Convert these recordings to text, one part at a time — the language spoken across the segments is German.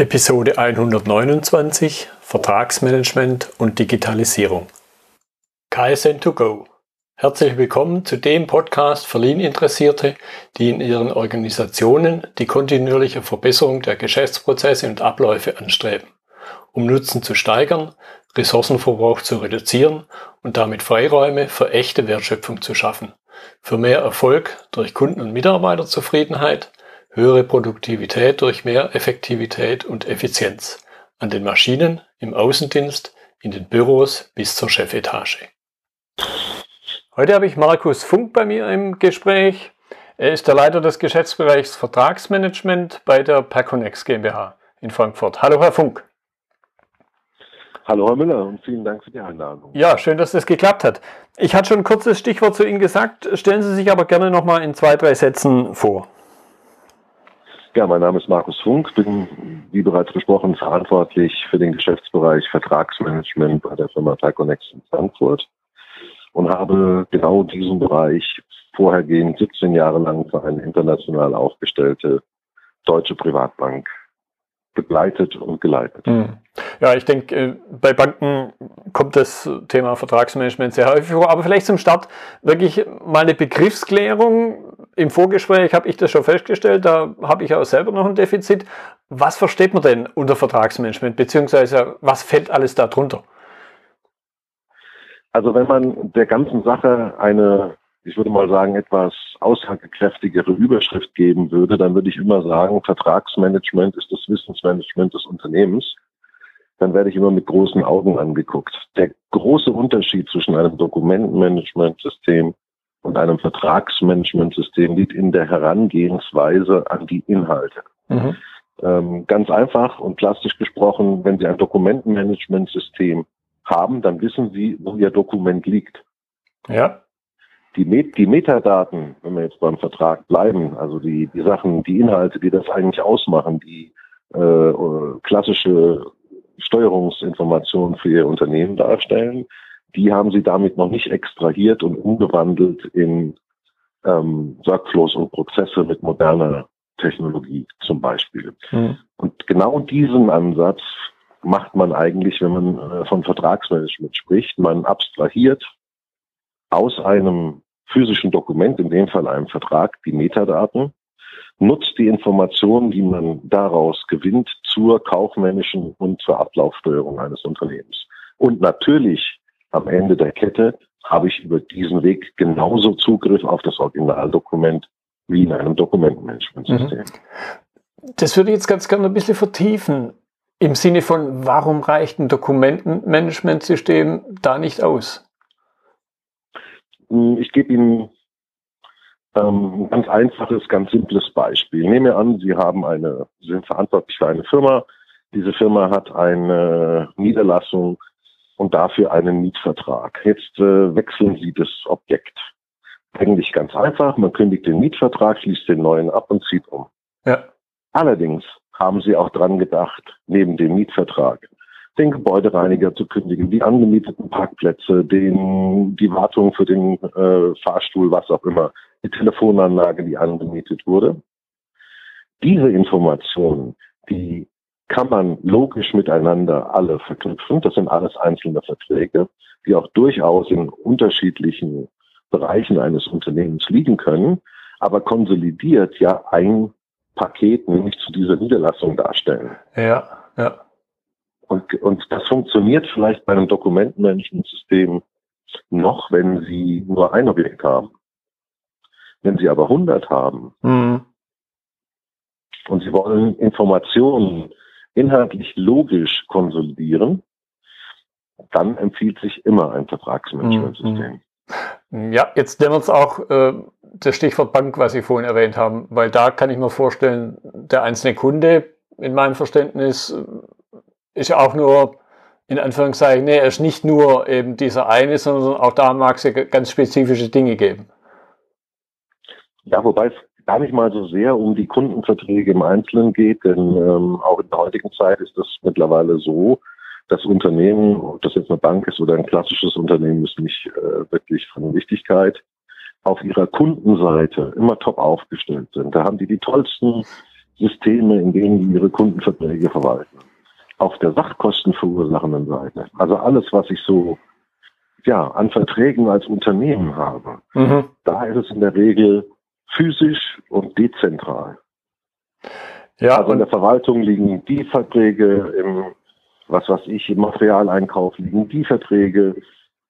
Episode 129 Vertragsmanagement und Digitalisierung. KSN2Go. Herzlich willkommen zu dem Podcast für Lean-Interessierte, die in ihren Organisationen die kontinuierliche Verbesserung der Geschäftsprozesse und Abläufe anstreben, um Nutzen zu steigern, Ressourcenverbrauch zu reduzieren und damit Freiräume für echte Wertschöpfung zu schaffen, für mehr Erfolg durch Kunden- und Mitarbeiterzufriedenheit, höhere Produktivität durch mehr Effektivität und Effizienz an den Maschinen, im Außendienst, in den Büros bis zur Chefetage. Heute habe ich Markus Funk bei mir im Gespräch. Er ist der Leiter des Geschäftsbereichs Vertragsmanagement bei der Perconex GmbH in Frankfurt. Hallo, Herr Funk. Hallo, Herr Müller, und vielen Dank für die Einladung. Ja, schön, dass das geklappt hat. Ich hatte schon ein kurzes Stichwort zu Ihnen gesagt. Stellen Sie sich aber gerne noch mal in zwei, drei Sätzen vor. Ja, mein Name ist Markus Funk, bin, wie bereits besprochen, verantwortlich für den Geschäftsbereich Vertragsmanagement bei der Firma Tyconex in Frankfurt und habe genau diesen Bereich vorhergehend 17 Jahre lang für eine international aufgestellte deutsche Privatbank begleitet und geleitet. Hm. Ja, ich denke, äh, bei Banken kommt das Thema Vertragsmanagement sehr häufig vor. Aber vielleicht zum Start wirklich mal eine Begriffsklärung. Im Vorgespräch habe ich das schon festgestellt, da habe ich auch selber noch ein Defizit. Was versteht man denn unter Vertragsmanagement, beziehungsweise was fällt alles darunter? Also wenn man der ganzen Sache eine ich würde mal sagen, etwas aussagekräftigere Überschrift geben würde, dann würde ich immer sagen, Vertragsmanagement ist das Wissensmanagement des Unternehmens. Dann werde ich immer mit großen Augen angeguckt. Der große Unterschied zwischen einem Dokumentenmanagementsystem und einem Vertragsmanagementsystem liegt in der Herangehensweise an die Inhalte. Mhm. Ähm, ganz einfach und plastisch gesprochen, wenn Sie ein Dokumentenmanagementsystem haben, dann wissen Sie, wo Ihr Dokument liegt. Ja die, Met die Metadaten, wenn wir jetzt beim Vertrag bleiben, also die, die Sachen, die Inhalte, die das eigentlich ausmachen, die äh, klassische Steuerungsinformationen für Ihr Unternehmen darstellen, die haben Sie damit noch nicht extrahiert und umgewandelt in ähm, Workflows und Prozesse mit moderner Technologie zum Beispiel. Mhm. Und genau diesen Ansatz macht man eigentlich, wenn man äh, von Vertragsmanagement spricht. Man abstrahiert aus einem physischen Dokument, in dem Fall einem Vertrag, die Metadaten, nutzt die Informationen, die man daraus gewinnt, zur kaufmännischen und zur Ablaufsteuerung eines Unternehmens. Und natürlich am Ende der Kette habe ich über diesen Weg genauso Zugriff auf das Originaldokument wie in einem Dokumentenmanagementsystem. Mhm. Das würde ich jetzt ganz gerne ein bisschen vertiefen. Im Sinne von, warum reicht ein Dokumentenmanagementsystem da nicht aus? Hm, ich gebe Ihnen ähm, ein ganz einfaches, ganz simples Beispiel. Nehmen wir an, Sie haben eine, Sie sind verantwortlich für eine Firma. Diese Firma hat eine Niederlassung und dafür einen Mietvertrag. Jetzt äh, wechseln Sie das Objekt. Eigentlich ganz einfach. Man kündigt den Mietvertrag, schließt den neuen ab und zieht um. Ja. Allerdings haben Sie auch dran gedacht, neben dem Mietvertrag den Gebäudereiniger zu kündigen, die angemieteten Parkplätze, den, die Wartung für den äh, Fahrstuhl, was auch immer, die Telefonanlage, die angemietet wurde. Diese Informationen, die kann man logisch miteinander alle verknüpfen. Das sind alles einzelne Verträge, die auch durchaus in unterschiedlichen Bereichen eines Unternehmens liegen können, aber konsolidiert ja ein Paket, nämlich zu dieser Niederlassung darstellen. Ja, ja. Und, und das funktioniert vielleicht bei einem Dokumentenmanagementsystem noch, wenn Sie nur ein Objekt haben. Wenn Sie aber 100 haben mhm. und Sie wollen Informationen inhaltlich logisch konsolidieren, dann empfiehlt sich immer ein Vertragsmanagementsystem. Mhm. Ja, jetzt nehmen wir uns auch äh, das Stichwort Bank, was Sie vorhin erwähnt haben, weil da kann ich mir vorstellen, der einzelne Kunde in meinem Verständnis ist ja auch nur, in Anführungszeichen, nee, er ist nicht nur eben dieser eine, sondern auch da mag es ja ganz spezifische Dinge geben. Ja, wobei es gar nicht mal so sehr um die Kundenverträge im Einzelnen geht, denn ähm, auch in der heutigen Zeit ist das mittlerweile so, dass Unternehmen, ob das jetzt eine Bank ist oder ein klassisches Unternehmen, ist nicht äh, wirklich von Wichtigkeit, auf ihrer Kundenseite immer top aufgestellt sind. Da haben die die tollsten Systeme, in denen die ihre Kundenverträge verwalten. Auf der sachkostenverursachenden Seite, also alles, was ich so ja, an Verträgen als Unternehmen habe, mhm. da ist es in der Regel physisch und dezentral. Ja, also in der Verwaltung liegen die Verträge, im, was weiß ich, im Materialeinkauf liegen die Verträge,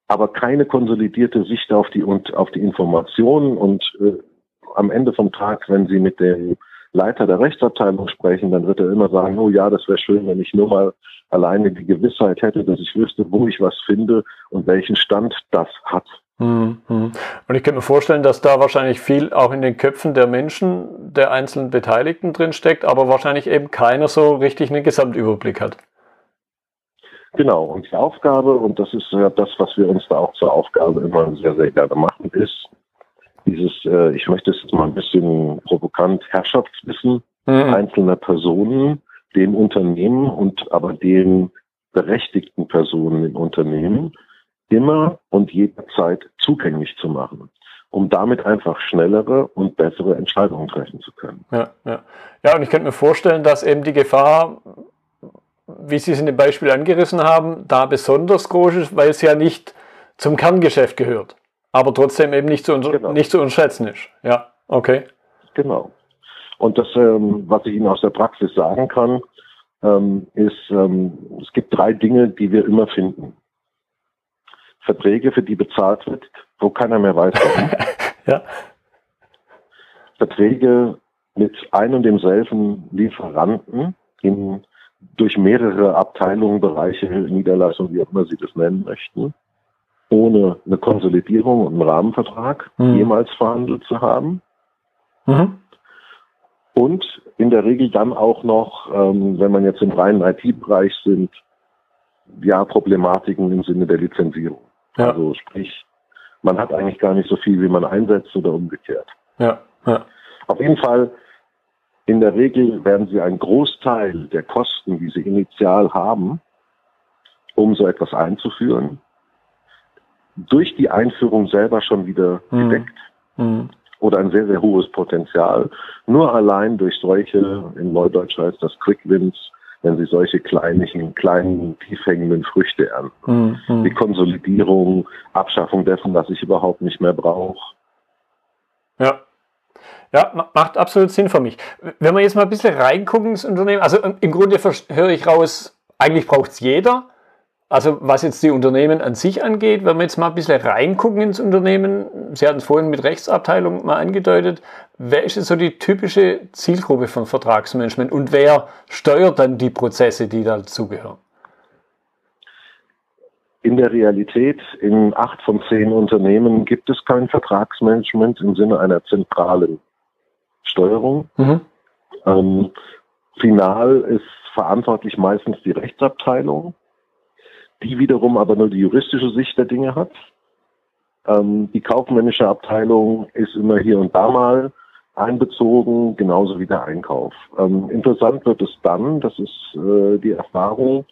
aber keine konsolidierte Sicht auf die und auf die Informationen und äh, am Ende vom Tag, wenn Sie mit dem Leiter der Rechtsabteilung sprechen, dann wird er immer sagen, oh ja, das wäre schön, wenn ich nur mal alleine die Gewissheit hätte, dass ich wüsste, wo ich was finde und welchen Stand das hat. Mhm. Und ich kann mir vorstellen, dass da wahrscheinlich viel auch in den Köpfen der Menschen, der einzelnen Beteiligten drin steckt, aber wahrscheinlich eben keiner so richtig einen Gesamtüberblick hat. Genau, und die Aufgabe, und das ist ja das, was wir uns da auch zur Aufgabe immer sehr, sehr gerne machen, ist dieses, äh, ich möchte es jetzt mal ein bisschen provokant, Herrschaftswissen mhm. einzelner Personen, den Unternehmen und aber den berechtigten Personen im Unternehmen immer und jederzeit zugänglich zu machen, um damit einfach schnellere und bessere Entscheidungen treffen zu können. Ja, ja. ja und ich könnte mir vorstellen, dass eben die Gefahr, wie Sie es in dem Beispiel angerissen haben, da besonders groß ist, weil es ja nicht zum Kerngeschäft gehört, aber trotzdem eben nicht zu, genau. nicht zu unterschätzen ist. Ja, okay. Genau. Und das, ähm, was ich Ihnen aus der Praxis sagen kann, ähm, ist, ähm, es gibt drei Dinge, die wir immer finden. Verträge, für die bezahlt wird, wo keiner mehr weiß, warum. ja. Verträge mit ein und demselben Lieferanten in, durch mehrere Abteilungen, Bereiche, Niederlassungen, wie auch immer Sie das nennen möchten, ohne eine Konsolidierung und einen Rahmenvertrag mhm. jemals verhandelt zu haben. Mhm. Und in der Regel dann auch noch, ähm, wenn man jetzt im reinen IT-Bereich sind, ja, Problematiken im Sinne der Lizenzierung. Ja. Also sprich, man hat eigentlich gar nicht so viel, wie man einsetzt oder umgekehrt. Ja. ja. Auf jeden Fall, in der Regel werden Sie einen Großteil der Kosten, die Sie initial haben, um so etwas einzuführen, durch die Einführung selber schon wieder mhm. gedeckt. Mhm. Oder ein sehr, sehr hohes Potenzial. Nur allein durch solche, in Neudeutsch heißt das Quick Wins, wenn sie solche kleinen, kleinen, tiefhängenden Früchte ernten. Mhm. Die Konsolidierung, Abschaffung dessen, was ich überhaupt nicht mehr brauche. Ja. Ja, macht absolut Sinn für mich. Wenn wir jetzt mal ein bisschen reingucken ins Unternehmen, also im Grunde höre ich raus, eigentlich braucht es jeder, also was jetzt die Unternehmen an sich angeht, wenn wir jetzt mal ein bisschen reingucken ins Unternehmen, Sie hatten es vorhin mit Rechtsabteilung mal angedeutet, wer ist jetzt so die typische Zielgruppe von Vertragsmanagement und wer steuert dann die Prozesse, die dazugehören? In der Realität, in acht von zehn Unternehmen gibt es kein Vertragsmanagement im Sinne einer zentralen Steuerung. Mhm. Ähm, final ist verantwortlich meistens die Rechtsabteilung die wiederum aber nur die juristische Sicht der Dinge hat. Ähm, die kaufmännische Abteilung ist immer hier und da mal einbezogen, genauso wie der Einkauf. Ähm, interessant wird es dann, das ist äh, die Erfahrung,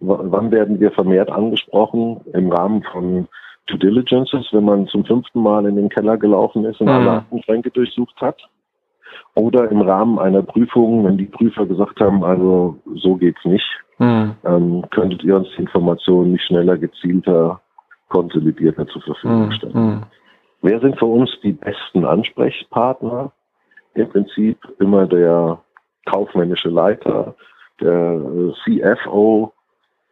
wann werden wir vermehrt angesprochen im Rahmen von Due Diligences, wenn man zum fünften Mal in den Keller gelaufen ist und mhm. alle Aktenschränke durchsucht hat. Oder im Rahmen einer Prüfung, wenn die Prüfer gesagt haben, also so geht's nicht, mhm. ähm, könntet ihr uns die Informationen nicht schneller, gezielter, konsolidierter zur Verfügung hm. stellen. Mhm. Wer sind für uns die besten Ansprechpartner? Im Prinzip immer der kaufmännische Leiter, der äh, CFO,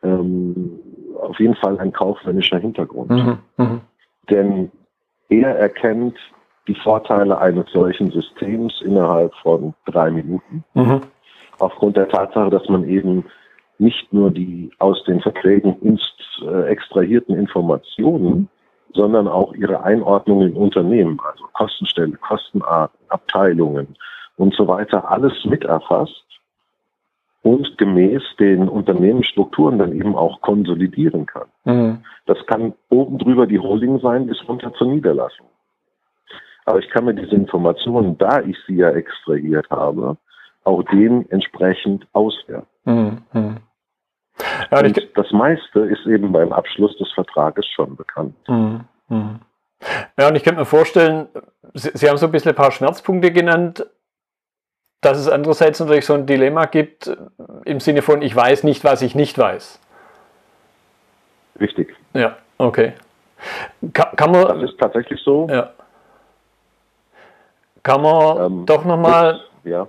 ähm, auf jeden Fall ein kaufmännischer Hintergrund. Mhm. Mhm. Denn er erkennt die Vorteile eines solchen Systems innerhalb von drei Minuten. Mhm. Aufgrund der Tatsache, dass man eben nicht nur die aus den Verträgen äh, extrahierten Informationen, sondern auch ihre Einordnung in Unternehmen, also Kostenstelle, Kostenarten, Abteilungen und so weiter, alles miterfasst und gemäß den Unternehmensstrukturen dann eben auch konsolidieren kann. Mhm. Das kann oben drüber die Holding sein bis runter zur Niederlassung. Aber ich kann mir diese Informationen, da ich sie ja extrahiert habe, auch dementsprechend auswerten. Mhm. Ja, und das meiste ist eben beim Abschluss des Vertrages schon bekannt. Mhm. Mhm. Ja, und ich könnte mir vorstellen, Sie, Sie, haben so ein bisschen ein paar Schmerzpunkte genannt. dass es andererseits natürlich so ein Dilemma gibt im Sinne von, ich weiß nicht, was ich nicht weiß. Richtig. Ja, okay. Kann, kann man, das ist tatsächlich so. Ja. Kann man ähm, doch nochmal. Ja.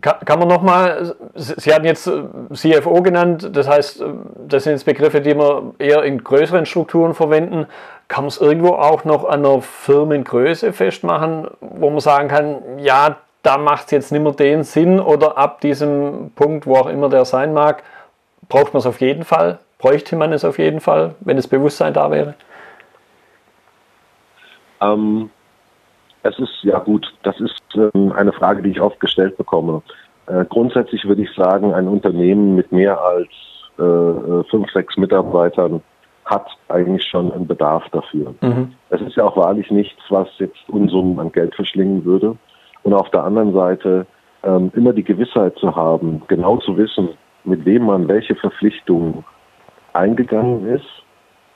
Kann, kann man nochmal, Sie hatten jetzt äh, CFO genannt, das heißt, äh, das sind jetzt Begriffe, die wir eher in größeren Strukturen verwenden. Kann man es irgendwo auch noch an der Firmengröße festmachen, wo man sagen kann, ja, da macht es jetzt nicht mehr den Sinn oder ab diesem Punkt, wo auch immer der sein mag, braucht man es auf jeden Fall, bräuchte man es auf jeden Fall, wenn das Bewusstsein da wäre? Ähm, es ist, ja gut, das ist ähm, eine Frage, die ich oft gestellt bekomme. Äh, grundsätzlich würde ich sagen, ein Unternehmen mit mehr als äh, äh, fünf, sechs Mitarbeitern hat eigentlich schon einen Bedarf dafür. Mhm. Es ist ja auch wahrlich nichts, was jetzt Unsummen an Geld verschlingen würde. Und auf der anderen Seite ähm, immer die Gewissheit zu haben, genau zu wissen, mit wem man welche Verpflichtungen eingegangen ist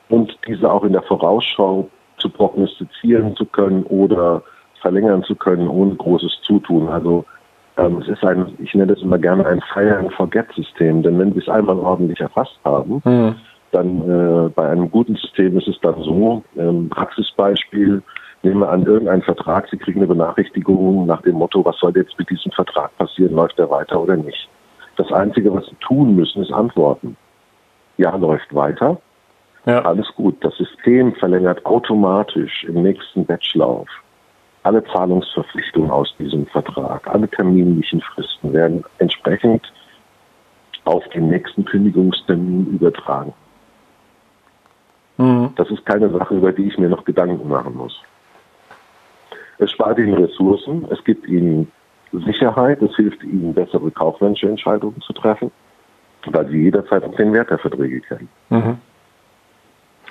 und diese auch in der Vorausschau zu prognostizieren zu können oder verlängern zu können ohne großes Zutun. Also ähm, es ist ein, ich nenne das immer gerne ein Fire and Forget System, denn wenn wir es einmal ordentlich erfasst haben, mhm. dann äh, bei einem guten System ist es dann so, ähm, Praxisbeispiel, nehmen wir an irgendeinen Vertrag, Sie kriegen eine Benachrichtigung nach dem Motto, was soll jetzt mit diesem Vertrag passieren, läuft er weiter oder nicht. Das Einzige, was Sie tun müssen, ist antworten. Ja, läuft weiter. Ja. Alles gut. Das System verlängert automatisch im nächsten Batchlauf alle Zahlungsverpflichtungen aus diesem Vertrag, alle terminlichen Fristen werden entsprechend auf den nächsten Kündigungstermin übertragen. Mhm. Das ist keine Sache, über die ich mir noch Gedanken machen muss. Es spart Ihnen Ressourcen, es gibt Ihnen Sicherheit, es hilft Ihnen, bessere kaufmännische Entscheidungen zu treffen, weil Sie jederzeit auch den Wert der Verträge kennen. Mhm.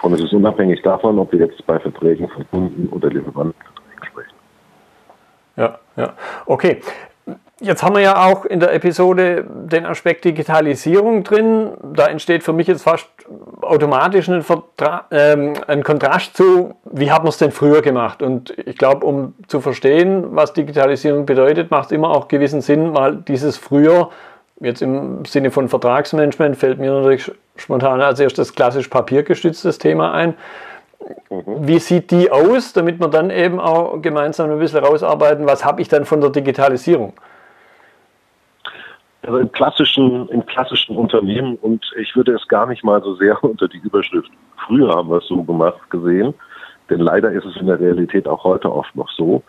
Und es ist unabhängig davon, ob wir jetzt bei Verträgen von Kunden oder Lieferantenverträgen sprechen. Ja, ja. Okay. Jetzt haben wir ja auch in der Episode den Aspekt Digitalisierung drin. Da entsteht für mich jetzt fast automatisch ein, Vertra ähm, ein Kontrast zu, wie hat man es denn früher gemacht? Und ich glaube, um zu verstehen, was Digitalisierung bedeutet, macht es immer auch gewissen Sinn, mal dieses früher, jetzt im Sinne von Vertragsmanagement, fällt mir natürlich spontan als erstes klassisch papiergestütztes Thema ein. Mhm. Wie sieht die aus, damit wir dann eben auch gemeinsam ein bisschen rausarbeiten, was habe ich dann von der Digitalisierung? Also im klassischen, im klassischen Unternehmen, und ich würde es gar nicht mal so sehr unter die Überschrift, früher haben wir es so gemacht, gesehen, denn leider ist es in der Realität auch heute oft noch so,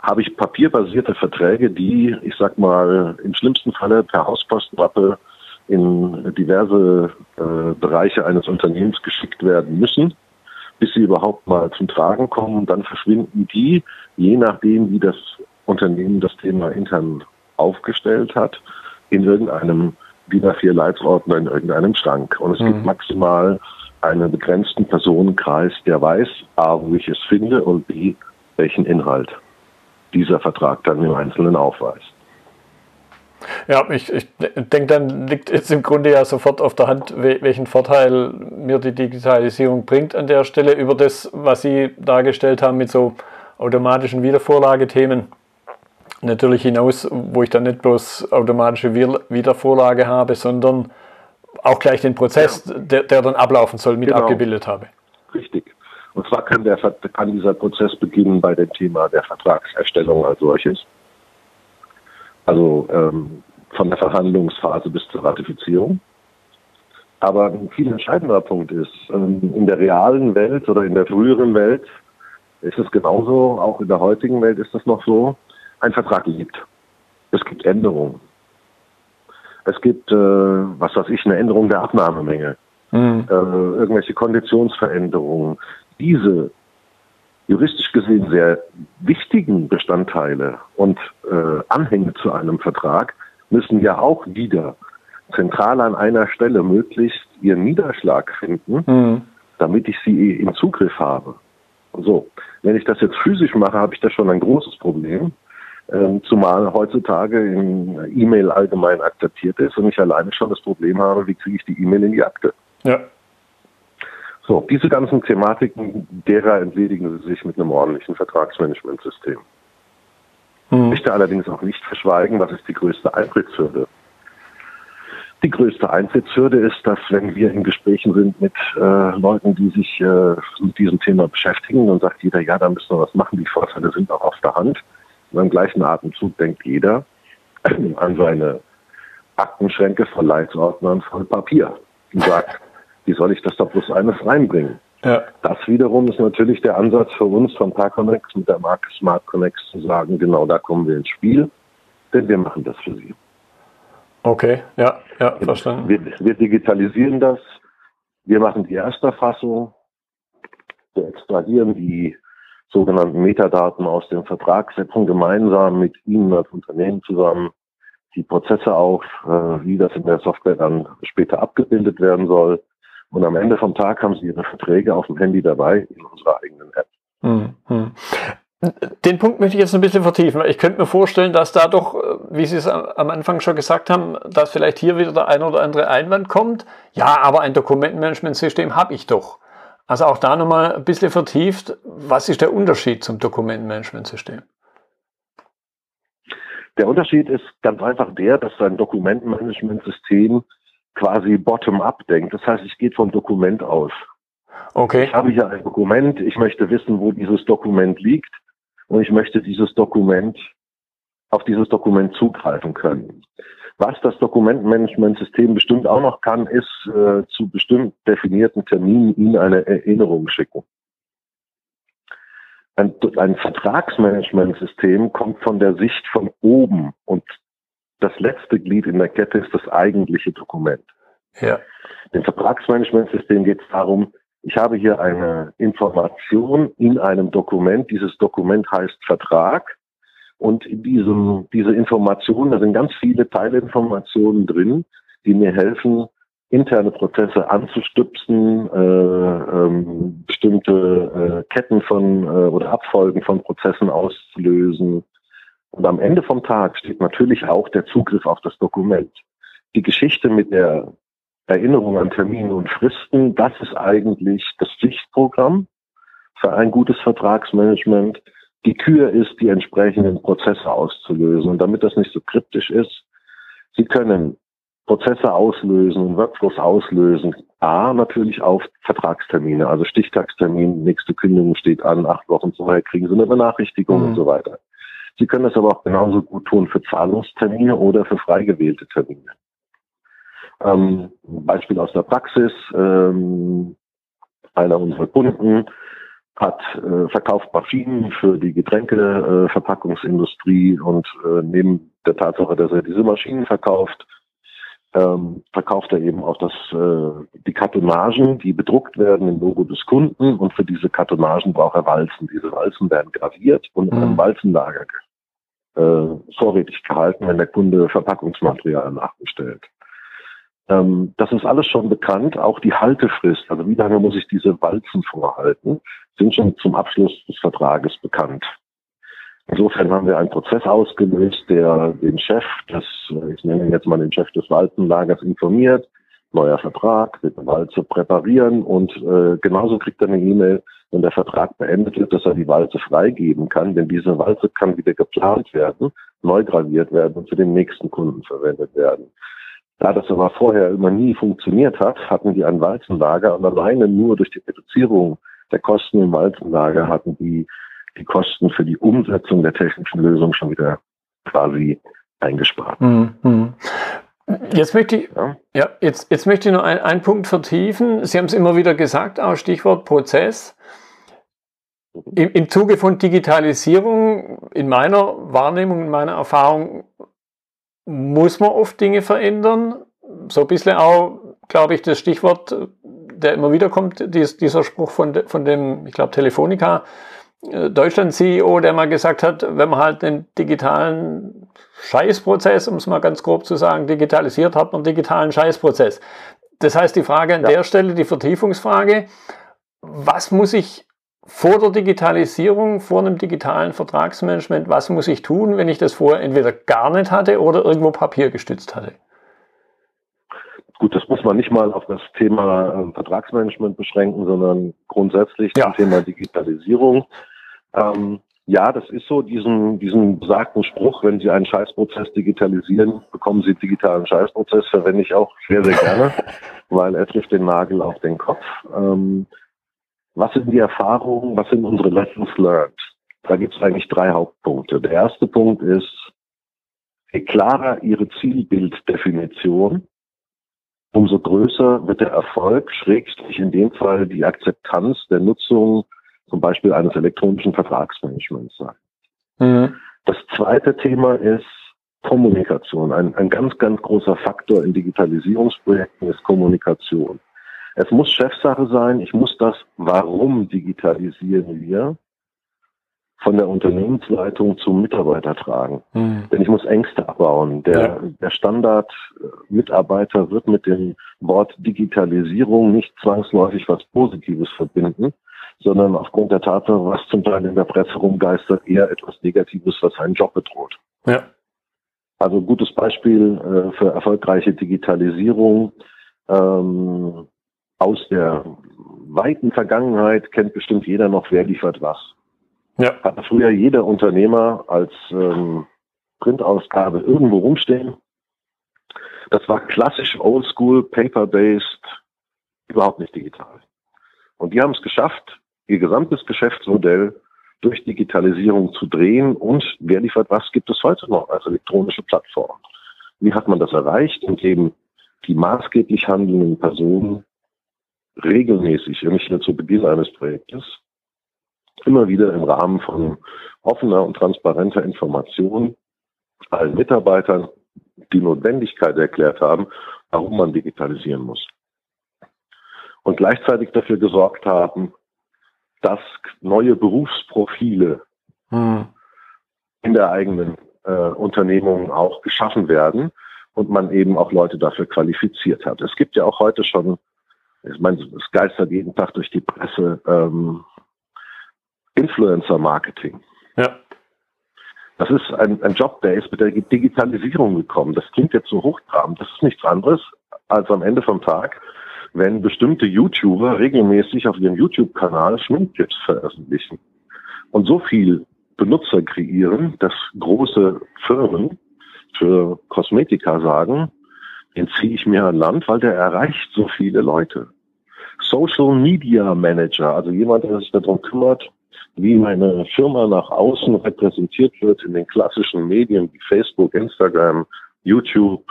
habe ich papierbasierte Verträge, die, ich sag mal, im schlimmsten Falle per Hauspostenmappe in diverse äh, Bereiche eines Unternehmens geschickt werden müssen, bis sie überhaupt mal zum Tragen kommen. Dann verschwinden die, je nachdem, wie das Unternehmen das Thema intern aufgestellt hat, in irgendeinem DIN A4 Leitsordner in irgendeinem Schrank. Und es mhm. gibt maximal einen begrenzten Personenkreis, der weiß, A, wo ich es finde und B, welchen Inhalt dieser Vertrag dann im Einzelnen aufweist. Ja, ich, ich denke, dann liegt jetzt im Grunde ja sofort auf der Hand, welchen Vorteil mir die Digitalisierung bringt an der Stelle über das, was Sie dargestellt haben mit so automatischen Wiedervorlagethemen. Natürlich hinaus, wo ich dann nicht bloß automatische Wiedervorlage habe, sondern auch gleich den Prozess, ja. der, der, dann ablaufen soll, mit genau. abgebildet habe. Richtig. Und zwar kann, der, kann dieser Prozess beginnen bei dem Thema der Vertragserstellung als solches. Also ähm, von der Verhandlungsphase bis zur Ratifizierung. Aber ein viel entscheidender Punkt ist, ähm, in der realen Welt oder in der früheren Welt ist es genauso, auch in der heutigen Welt ist das noch so, ein Vertrag liegt. Es gibt Änderungen. Es gibt, äh, was weiß ich, eine Änderung der Abnahmemenge, mhm. äh, irgendwelche Konditionsveränderungen. Diese juristisch gesehen sehr wichtigen Bestandteile und äh, Anhänge zu einem Vertrag müssen ja auch wieder zentral an einer Stelle möglichst ihren Niederschlag finden, mhm. damit ich sie im Zugriff habe. So, wenn ich das jetzt physisch mache, habe ich da schon ein großes Problem, ähm, zumal heutzutage in E-Mail allgemein akzeptiert ist und ich alleine schon das Problem habe, wie kriege ich die E-Mail in die Akte. Ja. So, diese ganzen Thematiken, derer entledigen Sie sich mit einem ordentlichen Vertragsmanagementsystem. Mhm. Ich möchte allerdings auch nicht verschweigen, was ist die größte Eintrittshürde. Die größte Eintrittshürde ist, dass wenn wir in Gesprächen sind mit äh, Leuten, die sich äh, mit diesem Thema beschäftigen, dann sagt jeder, ja, da müssen wir was machen, die Vorteile sind auch auf der Hand. Und im gleichen Atemzug denkt jeder an seine Aktenschränke voll Leitsordnern voll Papier und sagt, wie soll ich das da bloß eines reinbringen? Ja. Das wiederum ist natürlich der Ansatz für uns von Parconnect mit der Marke Smart Connect zu sagen, genau da kommen wir ins Spiel, denn wir machen das für Sie. Okay, ja, ja, verstanden. Wir, wir digitalisieren das, wir machen die Ersterfassung, wir extrahieren die sogenannten Metadaten aus dem Vertrag, setzen gemeinsam mit Ihnen als Unternehmen zusammen die Prozesse auf, äh, wie das in der Software dann später abgebildet werden soll. Und am Ende vom Tag haben Sie Ihre Verträge auf dem Handy dabei in unserer eigenen App. Mhm. Den Punkt möchte ich jetzt ein bisschen vertiefen. Ich könnte mir vorstellen, dass da doch, äh, wie Sie es am Anfang schon gesagt haben, dass vielleicht hier wieder der ein oder andere Einwand kommt. Ja, aber ein Dokumentenmanagementsystem habe ich doch. Also auch da nochmal ein bisschen vertieft. Was ist der Unterschied zum Dokumentenmanagementsystem? Der Unterschied ist ganz einfach der, dass ein Dokumentenmanagementsystem quasi bottom-up denkt. Das heißt, ich gehe vom Dokument aus. Okay. Ich habe hier ein Dokument, ich möchte wissen, wo dieses Dokument liegt und ich möchte dieses Dokument auf dieses Dokument zugreifen können. Was das Dokumentenmanagementsystem bestimmt auch noch kann, ist äh, zu bestimmt definierten Terminen Ihnen eine Erinnerung schicken. Ein, ein Vertragsmanagementsystem kommt von der Sicht von oben und das letzte Glied in der Kette ist das eigentliche Dokument. Ja. Dem Vertragsmanagementsystem geht es darum, ich habe hier eine Information in einem Dokument. Dieses Dokument heißt Vertrag. Und in diesem, diese Informationen, da sind ganz viele Teilinformationen drin, die mir helfen, interne Prozesse anzustüpsen, äh, ähm, bestimmte äh, Ketten von äh, oder Abfolgen von Prozessen auszulösen. Und am Ende vom Tag steht natürlich auch der Zugriff auf das Dokument. Die Geschichte mit der Erinnerung an Termine und Fristen, das ist eigentlich das Pflichtprogramm für ein gutes Vertragsmanagement. Die Kür ist, die entsprechenden Prozesse auszulösen. Und damit das nicht so kryptisch ist, Sie können Prozesse auslösen und Workflows auslösen. A, natürlich auf Vertragstermine, also Stichtagstermin, nächste Kündigung steht an, acht Wochen vorher kriegen Sie eine Benachrichtigung mhm. und so weiter. Sie können das aber auch genauso gut tun für Zahlungstermine oder für frei gewählte Termine. Ähm, Beispiel aus der Praxis. Ähm, einer unserer Kunden hat äh, verkauft Maschinen für die Getränkeverpackungsindustrie äh, und äh, neben der Tatsache, dass er diese Maschinen verkauft, ähm, verkauft er eben auch das, äh, die Kartonagen, die bedruckt werden im Logo des Kunden und für diese Kartonagen braucht er Walzen. Diese Walzen werden graviert und in einem mhm. Walzenlager vorrätig gehalten, wenn der Kunde Verpackungsmaterial nachbestellt. Ähm, das ist alles schon bekannt, auch die Haltefrist, also wie lange muss ich diese Walzen vorhalten, sind schon zum Abschluss des Vertrages bekannt. Insofern haben wir einen Prozess ausgelöst, der den Chef des, ich nenne jetzt mal den Chef des Walzenlagers informiert, neuer Vertrag, wird eine Walze präparieren und äh, genauso kriegt er eine E-Mail, wenn der Vertrag beendet wird, dass er die Walze freigeben kann, denn diese Walze kann wieder geplant werden, neu graviert werden und für den nächsten Kunden verwendet werden. Da das aber vorher immer nie funktioniert hat, hatten die ein Walzenlager und alleine nur durch die Reduzierung der Kosten im Walzenlager hatten die die Kosten für die Umsetzung der technischen Lösung schon wieder quasi eingespart. Mhm. Jetzt möchte ich, ja. ja, jetzt, jetzt möchte ich noch ein, einen Punkt vertiefen. Sie haben es immer wieder gesagt, auch Stichwort Prozess. Im, Im Zuge von Digitalisierung, in meiner Wahrnehmung, in meiner Erfahrung, muss man oft Dinge verändern. So ein bisschen auch, glaube ich, das Stichwort, der immer wieder kommt, dies, dieser Spruch von, de, von dem, ich glaube, Telefonica, äh, Deutschland-CEO, der mal gesagt hat, wenn man halt den digitalen Scheißprozess, um es mal ganz grob zu sagen, digitalisiert, hat man digitalen Scheißprozess. Das heißt, die Frage an ja. der Stelle, die Vertiefungsfrage, was muss ich vor der Digitalisierung, vor einem digitalen Vertragsmanagement, was muss ich tun, wenn ich das vorher entweder gar nicht hatte oder irgendwo Papier gestützt hatte? Gut, das muss man nicht mal auf das Thema äh, Vertragsmanagement beschränken, sondern grundsätzlich ja. zum Thema Digitalisierung. Ähm, ja, das ist so, diesen, diesen besagten Spruch, wenn Sie einen Scheißprozess digitalisieren, bekommen Sie digitalen Scheißprozess, verwende ich auch sehr, sehr gerne, weil er trifft den Nagel auf den Kopf. Ähm, was sind die Erfahrungen, was sind unsere Lessons learned? Da gibt es eigentlich drei Hauptpunkte. Der erste Punkt ist, je klarer Ihre Zielbilddefinition, umso größer wird der Erfolg, schrägstrich in dem Fall die Akzeptanz der Nutzung zum Beispiel eines elektronischen Vertragsmanagements sein. Mhm. Das zweite Thema ist Kommunikation. Ein, ein ganz, ganz großer Faktor in Digitalisierungsprojekten ist Kommunikation. Es muss Chefsache sein, ich muss das, warum digitalisieren wir, von der Unternehmensleitung zum Mitarbeiter tragen. Mhm. Denn ich muss Ängste abbauen. Der, ja. der Standard-Mitarbeiter wird mit dem Wort Digitalisierung nicht zwangsläufig was Positives verbinden, sondern aufgrund der Tatsache, was zum Teil in der Presse rumgeistert, eher etwas Negatives, was seinen Job bedroht. Ja. Also gutes Beispiel äh, für erfolgreiche Digitalisierung ähm, aus der weiten Vergangenheit kennt bestimmt jeder noch, wer liefert was. Ja. Hatte früher jeder Unternehmer als ähm, Printausgabe irgendwo rumstehen. Das war klassisch oldschool, paper-based, überhaupt nicht digital. Und die haben es geschafft, ihr gesamtes Geschäftsmodell durch Digitalisierung zu drehen und wer liefert was gibt es heute noch als elektronische Plattform. Wie hat man das erreicht? Indem die maßgeblich handelnden Personen regelmäßig, nicht nur zu Beginn eines Projektes, immer wieder im Rahmen von offener und transparenter Information allen Mitarbeitern die Notwendigkeit erklärt haben, warum man digitalisieren muss. Und gleichzeitig dafür gesorgt haben, dass neue Berufsprofile hm. in der eigenen äh, Unternehmung auch geschaffen werden und man eben auch Leute dafür qualifiziert hat. Es gibt ja auch heute schon, ich meine, es geistert jeden Tag durch die Presse, ähm, Influencer-Marketing. Ja. Das ist ein, ein Job, der ist mit der Digitalisierung gekommen. Das klingt jetzt so hochtrabend. Das ist nichts anderes als am Ende vom Tag wenn bestimmte YouTuber regelmäßig auf ihrem YouTube-Kanal Schminktipps veröffentlichen und so viel Benutzer kreieren, dass große Firmen für Kosmetika sagen, den ziehe ich mir an Land, weil der erreicht so viele Leute. Social Media Manager, also jemand, der sich darum kümmert, wie meine Firma nach außen repräsentiert wird in den klassischen Medien wie Facebook, Instagram, YouTube,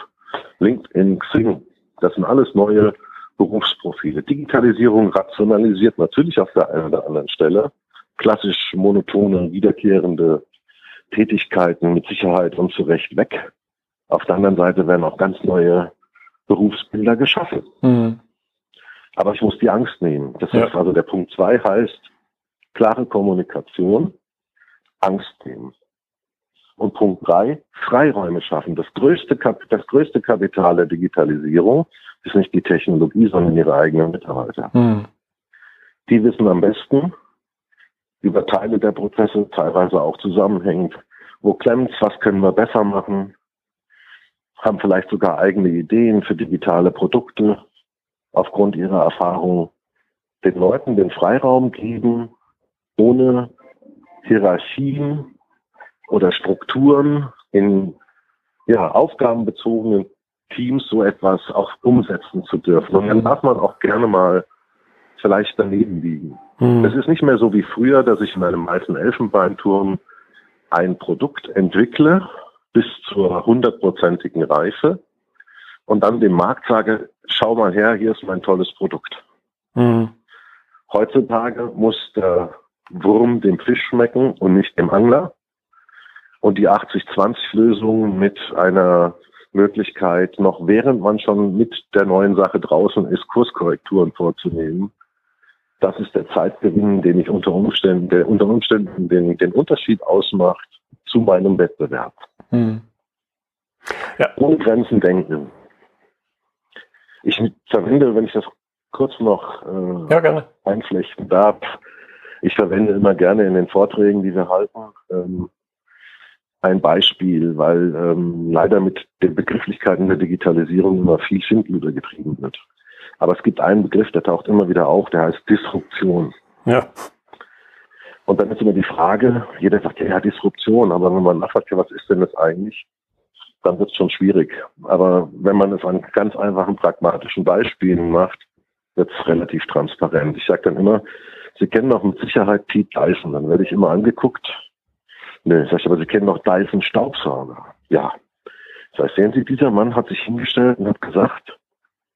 LinkedIn, Xing. Das sind alles neue Berufsprofile. Digitalisierung rationalisiert natürlich auf der einen oder anderen Stelle klassisch monotone, wiederkehrende Tätigkeiten mit Sicherheit und zu Recht weg. Auf der anderen Seite werden auch ganz neue Berufsbilder geschaffen. Mhm. Aber ich muss die Angst nehmen. Das heißt also, der Punkt zwei heißt klare Kommunikation, Angst nehmen. Und Punkt drei, Freiräume schaffen. Das größte, das größte Kapital der Digitalisierung ist nicht die Technologie, sondern ihre eigenen Mitarbeiter. Hm. Die wissen am besten über Teile der Prozesse, teilweise auch zusammenhängend, wo klemmt's, was können wir besser machen, haben vielleicht sogar eigene Ideen für digitale Produkte aufgrund ihrer Erfahrung den Leuten den Freiraum geben, ohne Hierarchien oder Strukturen in ja, aufgabenbezogenen Teams so etwas auch umsetzen zu dürfen. Und dann darf man auch gerne mal vielleicht daneben liegen. Mhm. Es ist nicht mehr so wie früher, dass ich in einem alten Elfenbeinturm ein Produkt entwickle bis zur hundertprozentigen Reife und dann dem Markt sage, schau mal her, hier ist mein tolles Produkt. Mhm. Heutzutage muss der Wurm dem Fisch schmecken und nicht dem Angler. Und die 80-20-Lösung mit einer Möglichkeit, noch während man schon mit der neuen Sache draußen ist, Kurskorrekturen vorzunehmen. Das ist der Zeitgewinn, den ich unter Umständen, der unter Umständen den, den Unterschied ausmacht zu meinem Wettbewerb. Hm. Ja. Ohne Grenzen denken. Ich verwende, wenn ich das kurz noch äh, ja, einflechten darf, ich verwende immer gerne in den Vorträgen, die wir halten, ähm, ein Beispiel, weil ähm, leider mit den Begrifflichkeiten der Digitalisierung immer viel Schindluder getrieben wird. Aber es gibt einen Begriff, der taucht immer wieder auf, der heißt Disruption. Ja. Und dann ist immer die Frage, jeder sagt, ja, Disruption, aber wenn man nachfragt, ja, was ist denn das eigentlich? Dann wird es schon schwierig. Aber wenn man es an ganz einfachen, pragmatischen Beispielen macht, wird es relativ transparent. Ich sage dann immer, Sie kennen doch mit Sicherheit Pete Dyson. Dann werde ich immer angeguckt. Ne, sag ich, aber Sie kennen doch Dyson Staubsauger. Ja. Sag ich, sehen Sie, dieser Mann hat sich hingestellt und hat gesagt,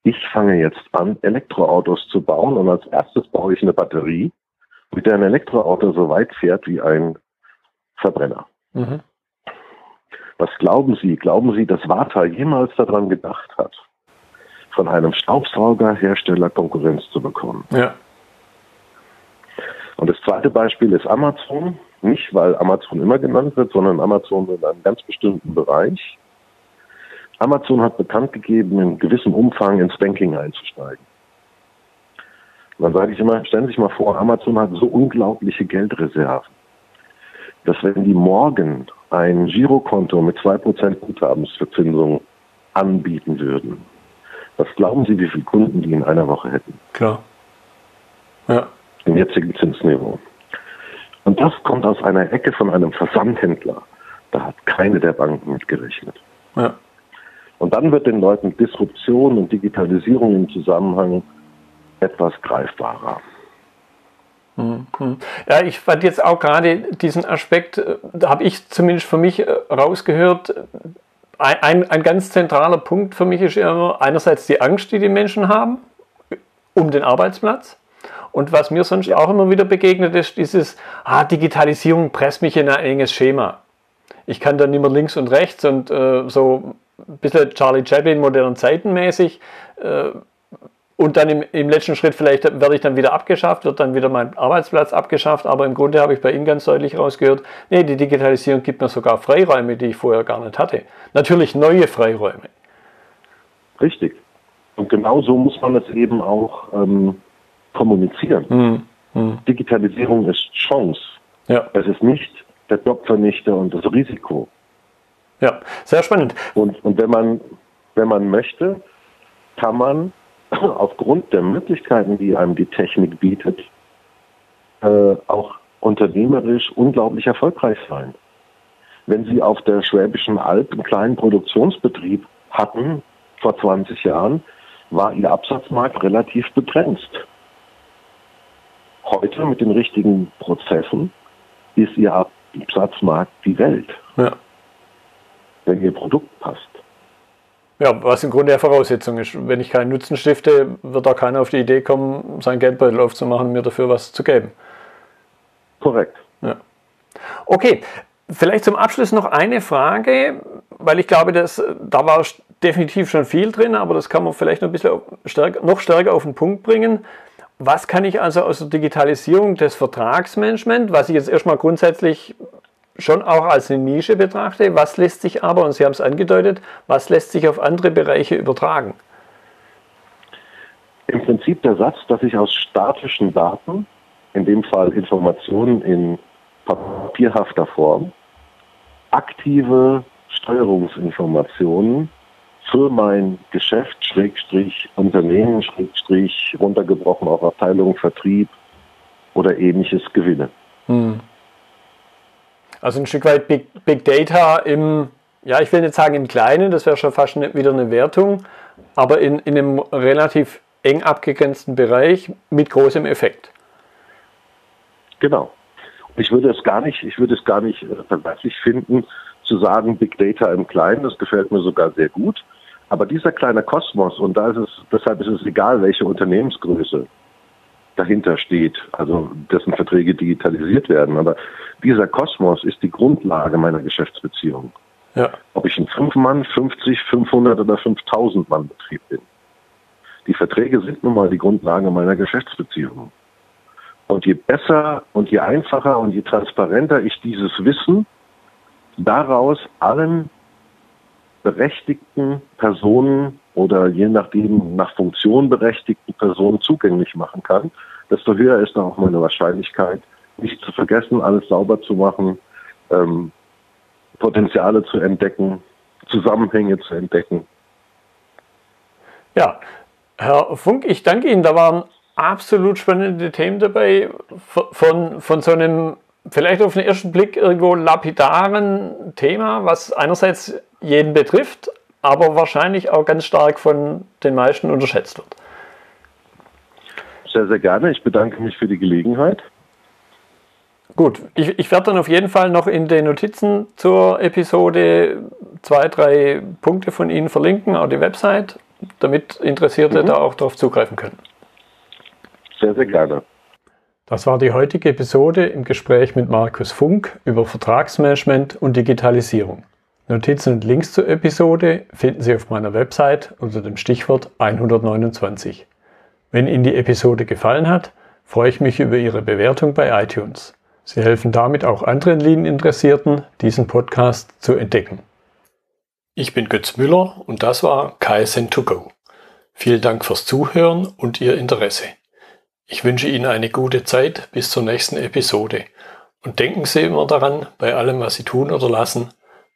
ich fange jetzt an, Elektroautos zu bauen und als erstes baue ich eine Batterie, mit der ein Elektroauto so weit fährt wie ein Verbrenner. Mhm. Was glauben Sie? Glauben Sie, dass Warta jemals daran gedacht hat, von einem Staubsaugerhersteller Konkurrenz zu bekommen? Ja. Und das zweite Beispiel ist Amazon. Nicht, weil Amazon immer genannt wird, sondern Amazon in einem ganz bestimmten Bereich. Amazon hat bekannt gegeben, in gewissem Umfang ins Banking einzusteigen. Und dann sage ich immer, stellen Sie sich mal vor, Amazon hat so unglaubliche Geldreserven, dass wenn die morgen ein Girokonto mit 2% Guthabensverzinsung anbieten würden, was glauben Sie, wie viele Kunden die in einer Woche hätten? Klar. Ja dem jetzigen Zinsniveau. Und das kommt aus einer Ecke von einem Versandhändler. Da hat keine der Banken mitgerechnet. Ja. Und dann wird den Leuten Disruption und Digitalisierung im Zusammenhang etwas greifbarer. Mhm. Ja, ich fand jetzt auch gerade diesen Aspekt, äh, da habe ich zumindest für mich äh, rausgehört, ein, ein ganz zentraler Punkt für mich ist immer einerseits die Angst, die die Menschen haben um den Arbeitsplatz und was mir sonst auch immer wieder begegnet ist, dieses, ah, Digitalisierung presst mich in ein enges Schema. Ich kann dann nicht mehr links und rechts und äh, so ein bisschen Charlie Chaplin modernen Zeiten mäßig. Äh, und dann im, im, letzten Schritt vielleicht werde ich dann wieder abgeschafft, wird dann wieder mein Arbeitsplatz abgeschafft. Aber im Grunde habe ich bei Ihnen ganz deutlich rausgehört, nee, die Digitalisierung gibt mir sogar Freiräume, die ich vorher gar nicht hatte. Natürlich neue Freiräume. Richtig. Und genau so muss man es eben auch ähm, kommunizieren. Mhm. Mhm. Digitalisierung ist Chance. Ja. Es ist nicht der Jobvernichter und das Risiko. Ja, sehr spannend. Und, und wenn man, wenn man möchte, kann man aufgrund der Möglichkeiten, die einem die Technik bietet, äh, auch unternehmerisch unglaublich erfolgreich sein. Wenn Sie auf der Schwäbischen Alb einen kleinen Produktionsbetrieb hatten vor 20 Jahren, war Ihr Absatzmarkt relativ begrenzt heute mit den richtigen Prozessen ist Ihr Absatzmarkt die Welt. Ja. Wenn Ihr Produkt passt. Ja, was im Grunde der Voraussetzung ist. Wenn ich keinen Nutzen stifte, wird da keiner auf die Idee kommen, sein Geldbeutel aufzumachen und mir dafür was zu geben. Korrekt. Ja. Okay, vielleicht zum Abschluss noch eine Frage, weil ich glaube, dass, da war definitiv schon viel drin, aber das kann man vielleicht noch ein bisschen stärker, noch stärker auf den Punkt bringen. Was kann ich also aus der Digitalisierung des Vertragsmanagement, was ich jetzt erstmal grundsätzlich schon auch als eine Nische betrachte, was lässt sich aber, und Sie haben es angedeutet, was lässt sich auf andere Bereiche übertragen? Im Prinzip der Satz, dass ich aus statischen Daten, in dem Fall Informationen in papierhafter Form, aktive Steuerungsinformationen für mein Geschäft, Schrägstrich Unternehmen, Schrägstrich runtergebrochen auf Abteilung, Vertrieb oder ähnliches gewinne. Hm. Also ein Stück weit Big, Big Data im, ja, ich will nicht sagen im Kleinen, das wäre schon fast wieder eine Wertung, aber in, in einem relativ eng abgegrenzten Bereich mit großem Effekt. Genau. Ich würde es gar nicht, ich würde es gar nicht äh, verwerflich finden, zu sagen Big Data im Kleinen. Das gefällt mir sogar sehr gut. Aber dieser kleine Kosmos, und da ist es, deshalb ist es egal, welche Unternehmensgröße dahinter steht, also dessen Verträge digitalisiert werden, aber dieser Kosmos ist die Grundlage meiner Geschäftsbeziehung. Ja. Ob ich ein 5-Mann, 50, 500 oder 5000 Mann Betrieb bin. Die Verträge sind nun mal die Grundlage meiner Geschäftsbeziehung. Und je besser und je einfacher und je transparenter ich dieses Wissen daraus allen berechtigten Personen oder je nachdem nach Funktion berechtigten Personen zugänglich machen kann, desto höher ist dann auch meine Wahrscheinlichkeit, nicht zu vergessen, alles sauber zu machen, ähm, Potenziale zu entdecken, Zusammenhänge zu entdecken. Ja, Herr Funk, ich danke Ihnen. Da waren absolut spannende Themen dabei. Von, von so einem vielleicht auf den ersten Blick irgendwo lapidaren Thema, was einerseits jeden betrifft, aber wahrscheinlich auch ganz stark von den meisten unterschätzt wird. Sehr, sehr gerne. Ich bedanke mich für die Gelegenheit. Gut, ich, ich werde dann auf jeden Fall noch in den Notizen zur Episode zwei, drei Punkte von Ihnen verlinken, auch die Website, damit Interessierte mhm. da auch darauf zugreifen können. Sehr, sehr gerne. Das war die heutige Episode im Gespräch mit Markus Funk über Vertragsmanagement und Digitalisierung. Notizen und Links zur Episode finden Sie auf meiner Website unter dem Stichwort 129. Wenn Ihnen die Episode gefallen hat, freue ich mich über Ihre Bewertung bei iTunes. Sie helfen damit auch anderen Lean-Interessierten, diesen Podcast zu entdecken. Ich bin Götz Müller und das war KSN2Go. Vielen Dank fürs Zuhören und Ihr Interesse. Ich wünsche Ihnen eine gute Zeit bis zur nächsten Episode. Und denken Sie immer daran, bei allem, was Sie tun oder lassen,